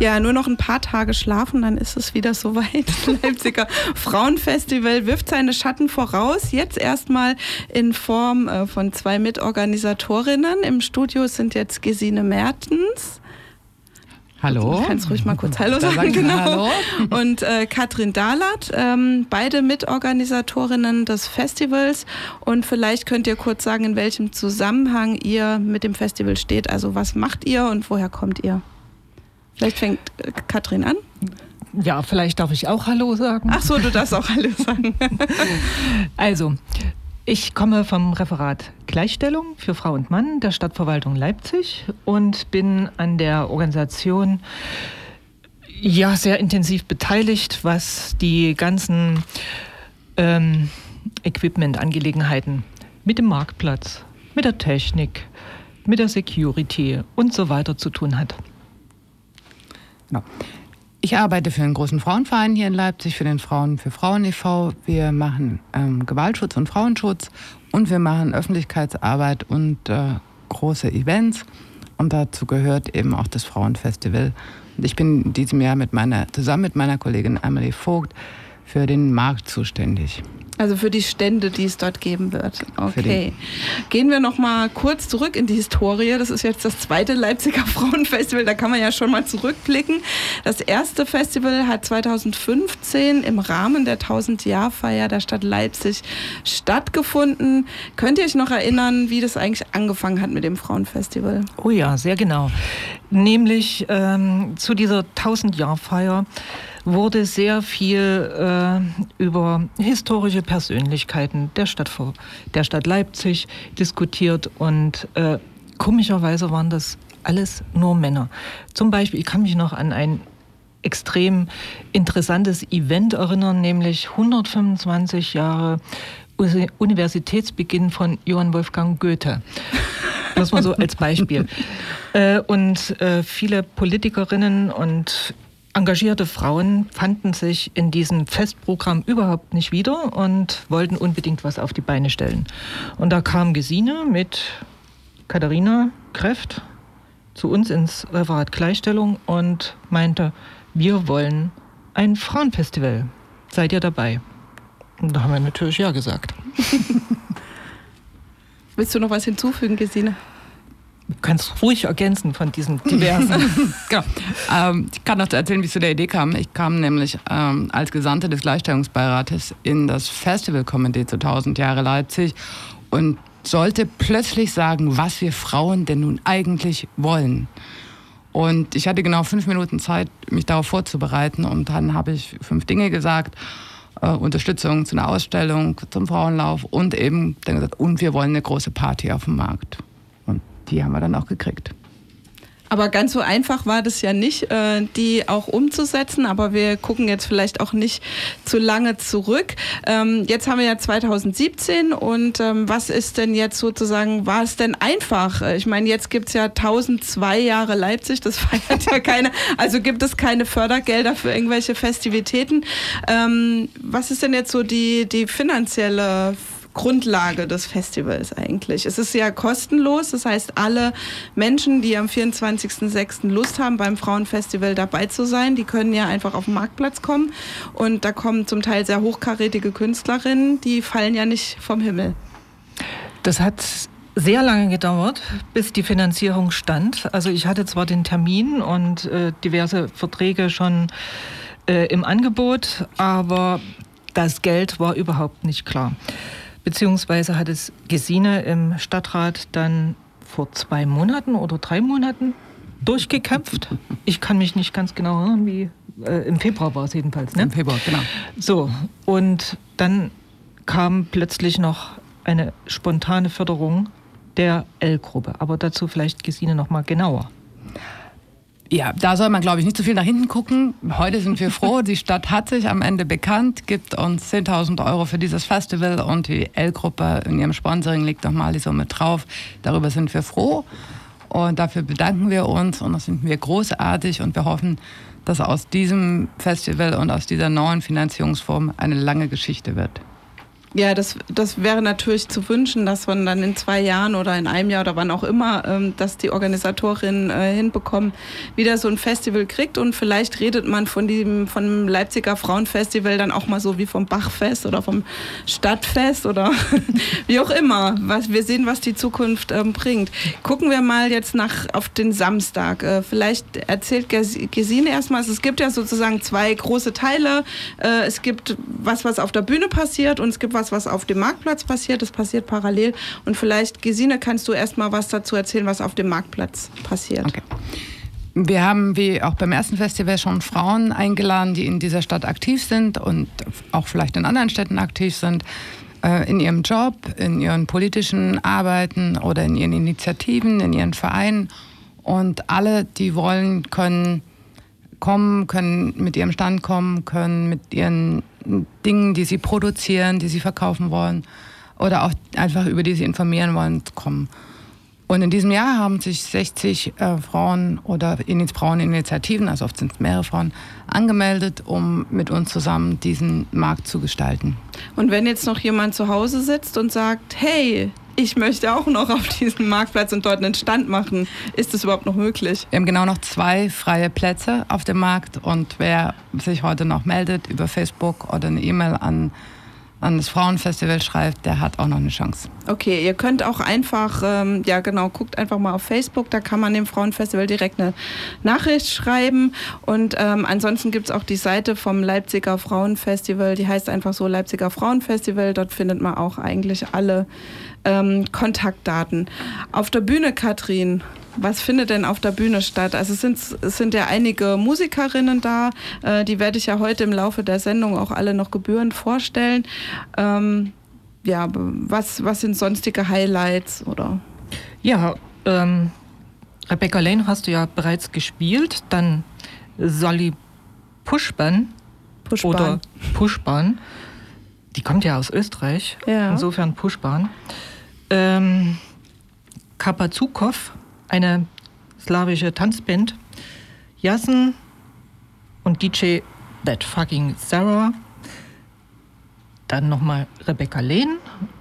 Ja, nur noch ein paar Tage schlafen, dann ist es wieder soweit. Das Leipziger Frauenfestival wirft seine Schatten voraus. Jetzt erstmal in Form äh, von zwei Mitorganisatorinnen. Im Studio sind jetzt Gesine Mertens. Hallo. Du kannst ruhig mal kurz Hallo da sagen. Genau. Hallo. Und äh, Katrin Dahlert, ähm, beide Mitorganisatorinnen des Festivals. Und vielleicht könnt ihr kurz sagen, in welchem Zusammenhang ihr mit dem Festival steht. Also was macht ihr und woher kommt ihr? Vielleicht fängt äh, Katrin an. Ja, vielleicht darf ich auch Hallo sagen. Ach so, du darfst auch Hallo sagen. also, ich komme vom Referat Gleichstellung für Frau und Mann der Stadtverwaltung Leipzig und bin an der Organisation ja sehr intensiv beteiligt, was die ganzen ähm, Equipment-Angelegenheiten mit dem Marktplatz, mit der Technik, mit der Security und so weiter zu tun hat. Genau. Ich arbeite für einen großen Frauenverein hier in Leipzig, für den Frauen für Frauen e.V. Wir machen ähm, Gewaltschutz und Frauenschutz und wir machen Öffentlichkeitsarbeit und äh, große Events. Und dazu gehört eben auch das Frauenfestival. Und ich bin in diesem Jahr mit meiner, zusammen mit meiner Kollegin Emily Vogt für den Markt zuständig. Also für die Stände, die es dort geben wird. Okay. Gehen wir noch mal kurz zurück in die Historie. Das ist jetzt das zweite Leipziger Frauenfestival. Da kann man ja schon mal zurückblicken. Das erste Festival hat 2015 im Rahmen der 1000-Jahr-Feier der Stadt Leipzig stattgefunden. Könnt ihr euch noch erinnern, wie das eigentlich angefangen hat mit dem Frauenfestival? Oh ja, sehr genau. Nämlich ähm, zu dieser 1000-Jahr-Feier wurde sehr viel äh, über historische Persönlichkeiten der Stadt, der Stadt Leipzig diskutiert und äh, komischerweise waren das alles nur Männer. Zum Beispiel, ich kann mich noch an ein extrem interessantes Event erinnern, nämlich 125 Jahre Universitätsbeginn von Johann Wolfgang Goethe. Das mal so als Beispiel. Äh, und äh, viele Politikerinnen und engagierte Frauen fanden sich in diesem Festprogramm überhaupt nicht wieder und wollten unbedingt was auf die Beine stellen. Und da kam Gesine mit Katharina Kräft zu uns ins Referat Gleichstellung und meinte, wir wollen ein Frauenfestival. Seid ihr dabei? Und da haben wir natürlich ja gesagt. Willst du noch was hinzufügen, Gesine? Du kannst ruhig ergänzen von diesen diversen. genau. Ähm, ich kann noch erzählen, wie es zu der Idee kam. Ich kam nämlich ähm, als Gesandte des Gleichstellungsbeirates in das Festivalkomitee zu 1000 Jahre Leipzig und sollte plötzlich sagen, was wir Frauen denn nun eigentlich wollen. Und ich hatte genau fünf Minuten Zeit, mich darauf vorzubereiten. Und dann habe ich fünf Dinge gesagt. Äh, Unterstützung zu einer Ausstellung, zum Frauenlauf und eben dann gesagt, und wir wollen eine große Party auf dem Markt die haben wir dann auch gekriegt. Aber ganz so einfach war das ja nicht, äh, die auch umzusetzen. Aber wir gucken jetzt vielleicht auch nicht zu lange zurück. Ähm, jetzt haben wir ja 2017 und ähm, was ist denn jetzt sozusagen, war es denn einfach? Ich meine, jetzt gibt es ja 1002 Jahre Leipzig, das feiert ja keine, also gibt es keine Fördergelder für irgendwelche Festivitäten. Ähm, was ist denn jetzt so die, die finanzielle Grundlage des Festivals eigentlich. Es ist ja kostenlos, das heißt, alle Menschen, die am 24.06. Lust haben, beim Frauenfestival dabei zu sein, die können ja einfach auf den Marktplatz kommen und da kommen zum Teil sehr hochkarätige Künstlerinnen, die fallen ja nicht vom Himmel. Das hat sehr lange gedauert, bis die Finanzierung stand. Also ich hatte zwar den Termin und äh, diverse Verträge schon äh, im Angebot, aber das Geld war überhaupt nicht klar. Beziehungsweise hat es Gesine im Stadtrat dann vor zwei Monaten oder drei Monaten durchgekämpft. Ich kann mich nicht ganz genau erinnern, wie äh, im Februar war es jedenfalls. Ne? Im Februar, genau. So, und dann kam plötzlich noch eine spontane Förderung der L-Gruppe. Aber dazu vielleicht Gesine noch mal genauer. Ja, da soll man, glaube ich, nicht zu viel nach hinten gucken. Heute sind wir froh, die Stadt hat sich am Ende bekannt, gibt uns 10.000 Euro für dieses Festival und die L-Gruppe in ihrem Sponsoring legt nochmal die Summe drauf. Darüber sind wir froh und dafür bedanken wir uns und das finden wir großartig und wir hoffen, dass aus diesem Festival und aus dieser neuen Finanzierungsform eine lange Geschichte wird. Ja, das, das wäre natürlich zu wünschen, dass man dann in zwei Jahren oder in einem Jahr oder wann auch immer, ähm, dass die Organisatorinnen äh, hinbekommen, wieder so ein Festival kriegt und vielleicht redet man von dem vom Leipziger Frauenfestival dann auch mal so wie vom Bachfest oder vom Stadtfest oder wie auch immer. Was, wir sehen, was die Zukunft ähm, bringt. Gucken wir mal jetzt nach auf den Samstag. Äh, vielleicht erzählt Gesine erstmal, es gibt ja sozusagen zwei große Teile. Äh, es gibt was, was auf der Bühne passiert und es gibt was, was, was auf dem Marktplatz passiert. Das passiert parallel. Und vielleicht, Gesine, kannst du erst mal was dazu erzählen, was auf dem Marktplatz passiert. Okay. Wir haben, wie auch beim ersten Festival, schon Frauen eingeladen, die in dieser Stadt aktiv sind und auch vielleicht in anderen Städten aktiv sind, äh, in ihrem Job, in ihren politischen Arbeiten oder in ihren Initiativen, in ihren Vereinen. Und alle, die wollen, können kommen, können mit ihrem Stand kommen, können mit ihren Dingen, die sie produzieren, die sie verkaufen wollen oder auch einfach über die sie informieren wollen, kommen. Und in diesem Jahr haben sich 60 äh, Frauen oder Fraueninitiativen, also oft sind es mehrere Frauen, angemeldet, um mit uns zusammen diesen Markt zu gestalten. Und wenn jetzt noch jemand zu Hause sitzt und sagt, hey, ich möchte auch noch auf diesem Marktplatz und dort einen Stand machen. Ist das überhaupt noch möglich? Wir haben genau noch zwei freie Plätze auf dem Markt und wer sich heute noch meldet über Facebook oder eine E-Mail an an das Frauenfestival schreibt, der hat auch noch eine Chance. Okay, ihr könnt auch einfach, ähm, ja genau, guckt einfach mal auf Facebook, da kann man dem Frauenfestival direkt eine Nachricht schreiben. Und ähm, ansonsten gibt es auch die Seite vom Leipziger Frauenfestival, die heißt einfach so Leipziger Frauenfestival. Dort findet man auch eigentlich alle ähm, Kontaktdaten. Auf der Bühne, Katrin, was findet denn auf der Bühne statt? Also es sind, es sind ja einige Musikerinnen da, äh, die werde ich ja heute im Laufe der Sendung auch alle noch gebührend vorstellen. Ähm, ja, was, was sind sonstige Highlights oder? Ja, ähm, Rebecca Lane hast du ja bereits gespielt, dann Sally Pushban, Pushban. oder Pushban, die kommt ja aus Österreich, ja. insofern Pushban. Ähm, Kapazukov eine slawische Tanzband. Jassen und DJ That Fucking Sarah. Dann nochmal Rebecca Lehn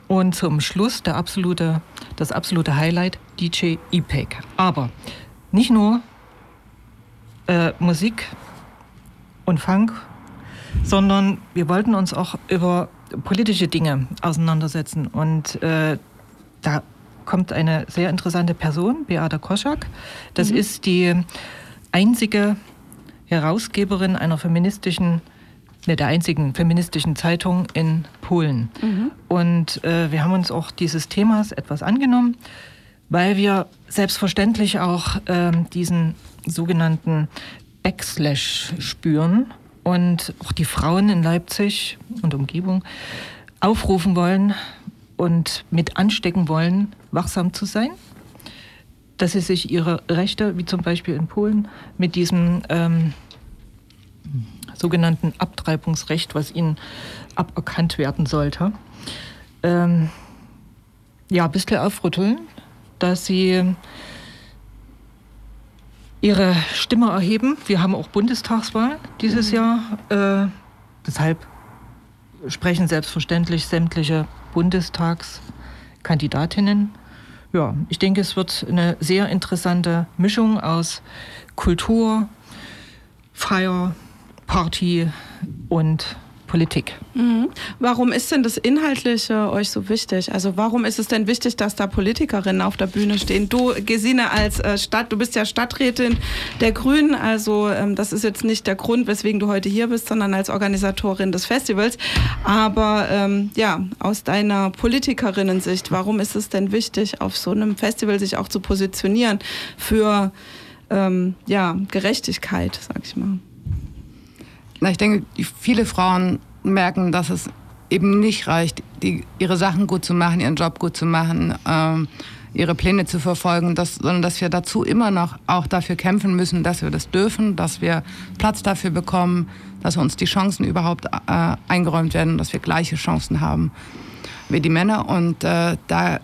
und zum Schluss der absolute, das absolute Highlight DJ Ipek. Aber nicht nur äh, Musik und Funk, sondern wir wollten uns auch über politische Dinge auseinandersetzen. Und äh, da kommt eine sehr interessante Person, Beata Koschak. Das mhm. ist die einzige Herausgeberin einer feministischen, ne, der einzigen feministischen Zeitung in Polen. Mhm. Und äh, wir haben uns auch dieses Themas etwas angenommen, weil wir selbstverständlich auch äh, diesen sogenannten Backslash spüren und auch die Frauen in Leipzig und Umgebung aufrufen wollen, und mit anstecken wollen, wachsam zu sein, dass sie sich ihre Rechte, wie zum Beispiel in Polen, mit diesem ähm, sogenannten Abtreibungsrecht, was ihnen aberkannt werden sollte, ähm, ja, ein bisschen aufrütteln, dass sie ihre Stimme erheben. Wir haben auch Bundestagswahl dieses mhm. Jahr. Äh, deshalb sprechen selbstverständlich sämtliche Bundestagskandidatinnen. Ja, ich denke, es wird eine sehr interessante Mischung aus Kultur, Feier, Party und Politik. Mhm. Warum ist denn das Inhaltliche euch so wichtig? Also warum ist es denn wichtig, dass da Politikerinnen auf der Bühne stehen? Du, Gesine, als äh, Stadt, du bist ja Stadträtin der Grünen, also ähm, das ist jetzt nicht der Grund, weswegen du heute hier bist, sondern als Organisatorin des Festivals. Aber ähm, ja, aus deiner Politikerinnensicht, warum ist es denn wichtig, auf so einem Festival sich auch zu positionieren für ähm, ja, Gerechtigkeit, sag ich mal? Na, ich denke, viele Frauen merken, dass es eben nicht reicht, die, ihre Sachen gut zu machen, ihren Job gut zu machen, ähm, ihre Pläne zu verfolgen, dass, sondern dass wir dazu immer noch auch dafür kämpfen müssen, dass wir das dürfen, dass wir Platz dafür bekommen, dass uns die Chancen überhaupt äh, eingeräumt werden, dass wir gleiche Chancen haben wie die Männer. Und äh, da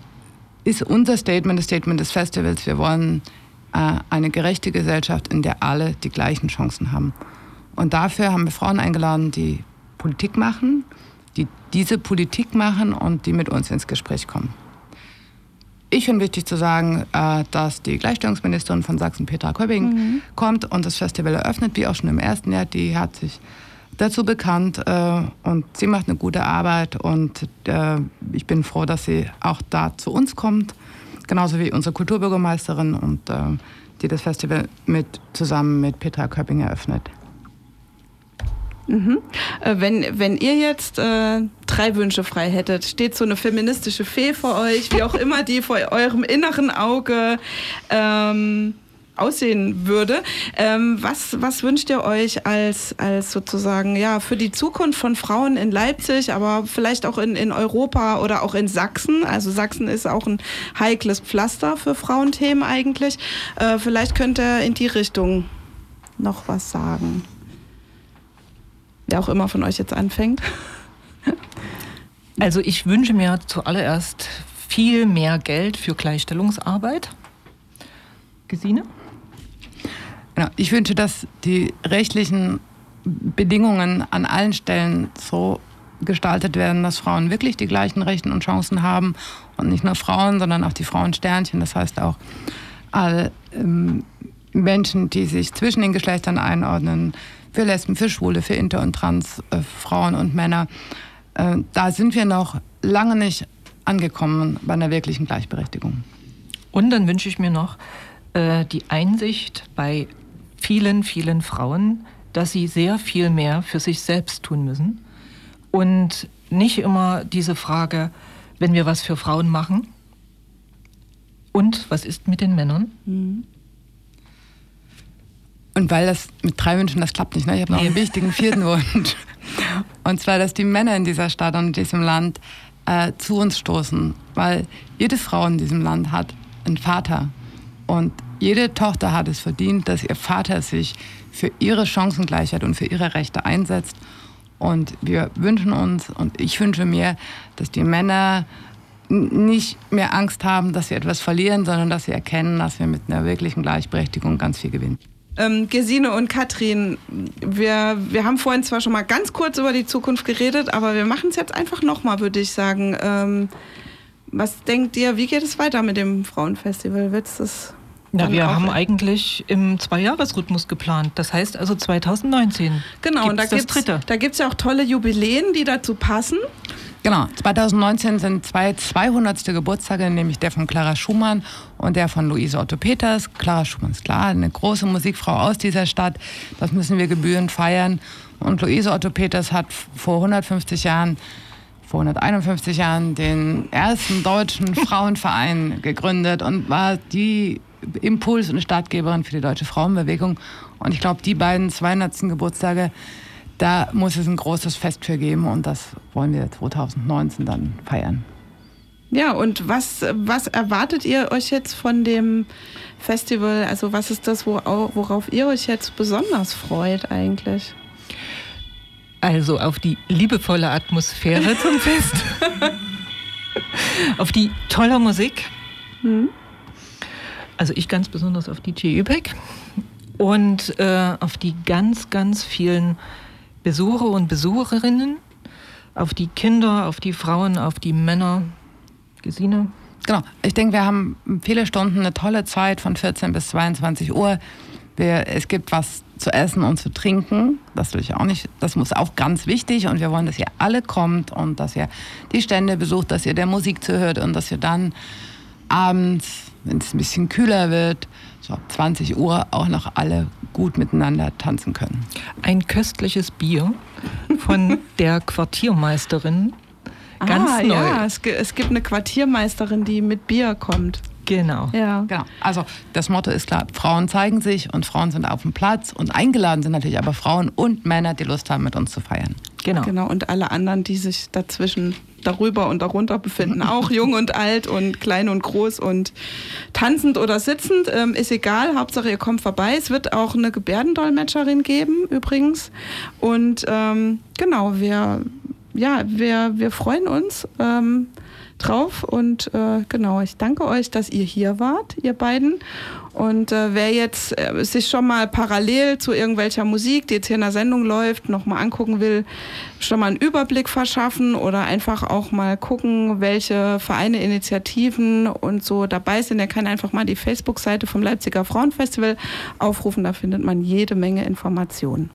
ist unser Statement, das Statement des Festivals, wir wollen äh, eine gerechte Gesellschaft, in der alle die gleichen Chancen haben. Und dafür haben wir Frauen eingeladen, die Politik machen, die diese Politik machen und die mit uns ins Gespräch kommen. Ich finde wichtig zu sagen, äh, dass die Gleichstellungsministerin von Sachsen, Petra Köbbing, mhm. kommt und das Festival eröffnet, wie auch schon im ersten Jahr. Die hat sich dazu bekannt äh, und sie macht eine gute Arbeit und äh, ich bin froh, dass sie auch da zu uns kommt, genauso wie unsere Kulturbürgermeisterin und die das Festival mit, zusammen mit Petra Köpping eröffnet. Mhm. Äh, wenn, wenn ihr jetzt äh, drei Wünsche frei hättet, steht so eine feministische Fee vor euch, wie auch immer die vor eurem inneren Auge ähm, aussehen würde. Ähm, was, was wünscht ihr euch als, als sozusagen ja für die Zukunft von Frauen in Leipzig, aber vielleicht auch in, in Europa oder auch in Sachsen? Also Sachsen ist auch ein heikles Pflaster für Frauenthemen eigentlich. Äh, vielleicht könnt ihr in die Richtung noch was sagen. Wer auch immer von euch jetzt anfängt. Also ich wünsche mir zuallererst viel mehr Geld für Gleichstellungsarbeit. Gesine? Ja, ich wünsche, dass die rechtlichen Bedingungen an allen Stellen so gestaltet werden, dass Frauen wirklich die gleichen Rechten und Chancen haben und nicht nur Frauen, sondern auch die Frauensternchen. Das heißt auch alle ähm, Menschen, die sich zwischen den Geschlechtern einordnen, für Lesben, für Schwule, für Inter- und Trans-Frauen äh, und Männer. Äh, da sind wir noch lange nicht angekommen bei einer wirklichen Gleichberechtigung. Und dann wünsche ich mir noch äh, die Einsicht bei vielen, vielen Frauen, dass sie sehr viel mehr für sich selbst tun müssen und nicht immer diese Frage, wenn wir was für Frauen machen, und was ist mit den Männern? Mhm. Und weil das mit drei Wünschen, das klappt nicht. Ne? Ich habe noch einen wichtigen vierten Wunsch. Und zwar, dass die Männer in dieser Stadt und in diesem Land äh, zu uns stoßen. Weil jede Frau in diesem Land hat einen Vater. Und jede Tochter hat es verdient, dass ihr Vater sich für ihre Chancengleichheit und für ihre Rechte einsetzt. Und wir wünschen uns, und ich wünsche mir, dass die Männer nicht mehr Angst haben, dass sie etwas verlieren, sondern dass sie erkennen, dass wir mit einer wirklichen Gleichberechtigung ganz viel gewinnen. Ähm, Gesine und Katrin, wir, wir haben vorhin zwar schon mal ganz kurz über die Zukunft geredet, aber wir machen es jetzt einfach nochmal, würde ich sagen. Ähm, was denkt ihr, wie geht es weiter mit dem Frauenfestival? Wird's das ja, wir haben eigentlich im Zweijahresrhythmus geplant. Das heißt also 2019. Genau, und da gibt es ja auch tolle Jubiläen, die dazu passen. Genau, 2019 sind zwei 200. Geburtstage, nämlich der von Clara Schumann und der von Luise Otto Peters. Clara Schumann ist klar, eine große Musikfrau aus dieser Stadt. Das müssen wir gebührend feiern. Und Luise Otto Peters hat vor 150 Jahren, vor 151 Jahren den ersten deutschen Frauenverein gegründet und war die Impuls- und Startgeberin für die deutsche Frauenbewegung. Und ich glaube, die beiden 200. Geburtstage da muss es ein großes Fest für geben und das wollen wir 2019 dann feiern. Ja, und was, was erwartet ihr euch jetzt von dem Festival? Also was ist das, worauf ihr euch jetzt besonders freut eigentlich? Also auf die liebevolle Atmosphäre zum Fest, auf die tolle Musik, hm. Also ich ganz besonders auf DJ Übeck und äh, auf die ganz, ganz vielen Besucher und Besucherinnen, auf die Kinder, auf die Frauen, auf die Männer. Gesine? Genau. Ich denke, wir haben viele Stunden eine tolle Zeit von 14 bis 22 Uhr. Wir, es gibt was zu essen und zu trinken. Das, will ich auch nicht, das muss auch ganz wichtig. Und wir wollen, dass ihr alle kommt und dass ihr die Stände besucht, dass ihr der Musik zuhört und dass ihr dann abends, wenn es ein bisschen kühler wird, so ab 20 Uhr auch noch alle gut miteinander tanzen können. Ein köstliches Bier von der Quartiermeisterin. Ganz ah, neu. Ja, es, es gibt eine Quartiermeisterin, die mit Bier kommt. Genau. Ja. genau. Also das Motto ist klar, Frauen zeigen sich und Frauen sind auf dem Platz und eingeladen sind natürlich aber Frauen und Männer, die Lust haben, mit uns zu feiern. Genau. Genau, und alle anderen, die sich dazwischen, darüber und darunter befinden, auch jung und alt und klein und groß und tanzend oder sitzend, ähm, ist egal, Hauptsache ihr kommt vorbei. Es wird auch eine Gebärdendolmetscherin geben, übrigens. Und ähm, genau, wir, ja, wir, wir freuen uns. Ähm, drauf. Und äh, genau, ich danke euch, dass ihr hier wart, ihr beiden. Und äh, wer jetzt äh, sich schon mal parallel zu irgendwelcher Musik, die jetzt hier in der Sendung läuft, nochmal angucken will, schon mal einen Überblick verschaffen oder einfach auch mal gucken, welche Vereine, Initiativen und so dabei sind, der kann einfach mal die Facebook-Seite vom Leipziger Frauenfestival aufrufen. Da findet man jede Menge Informationen.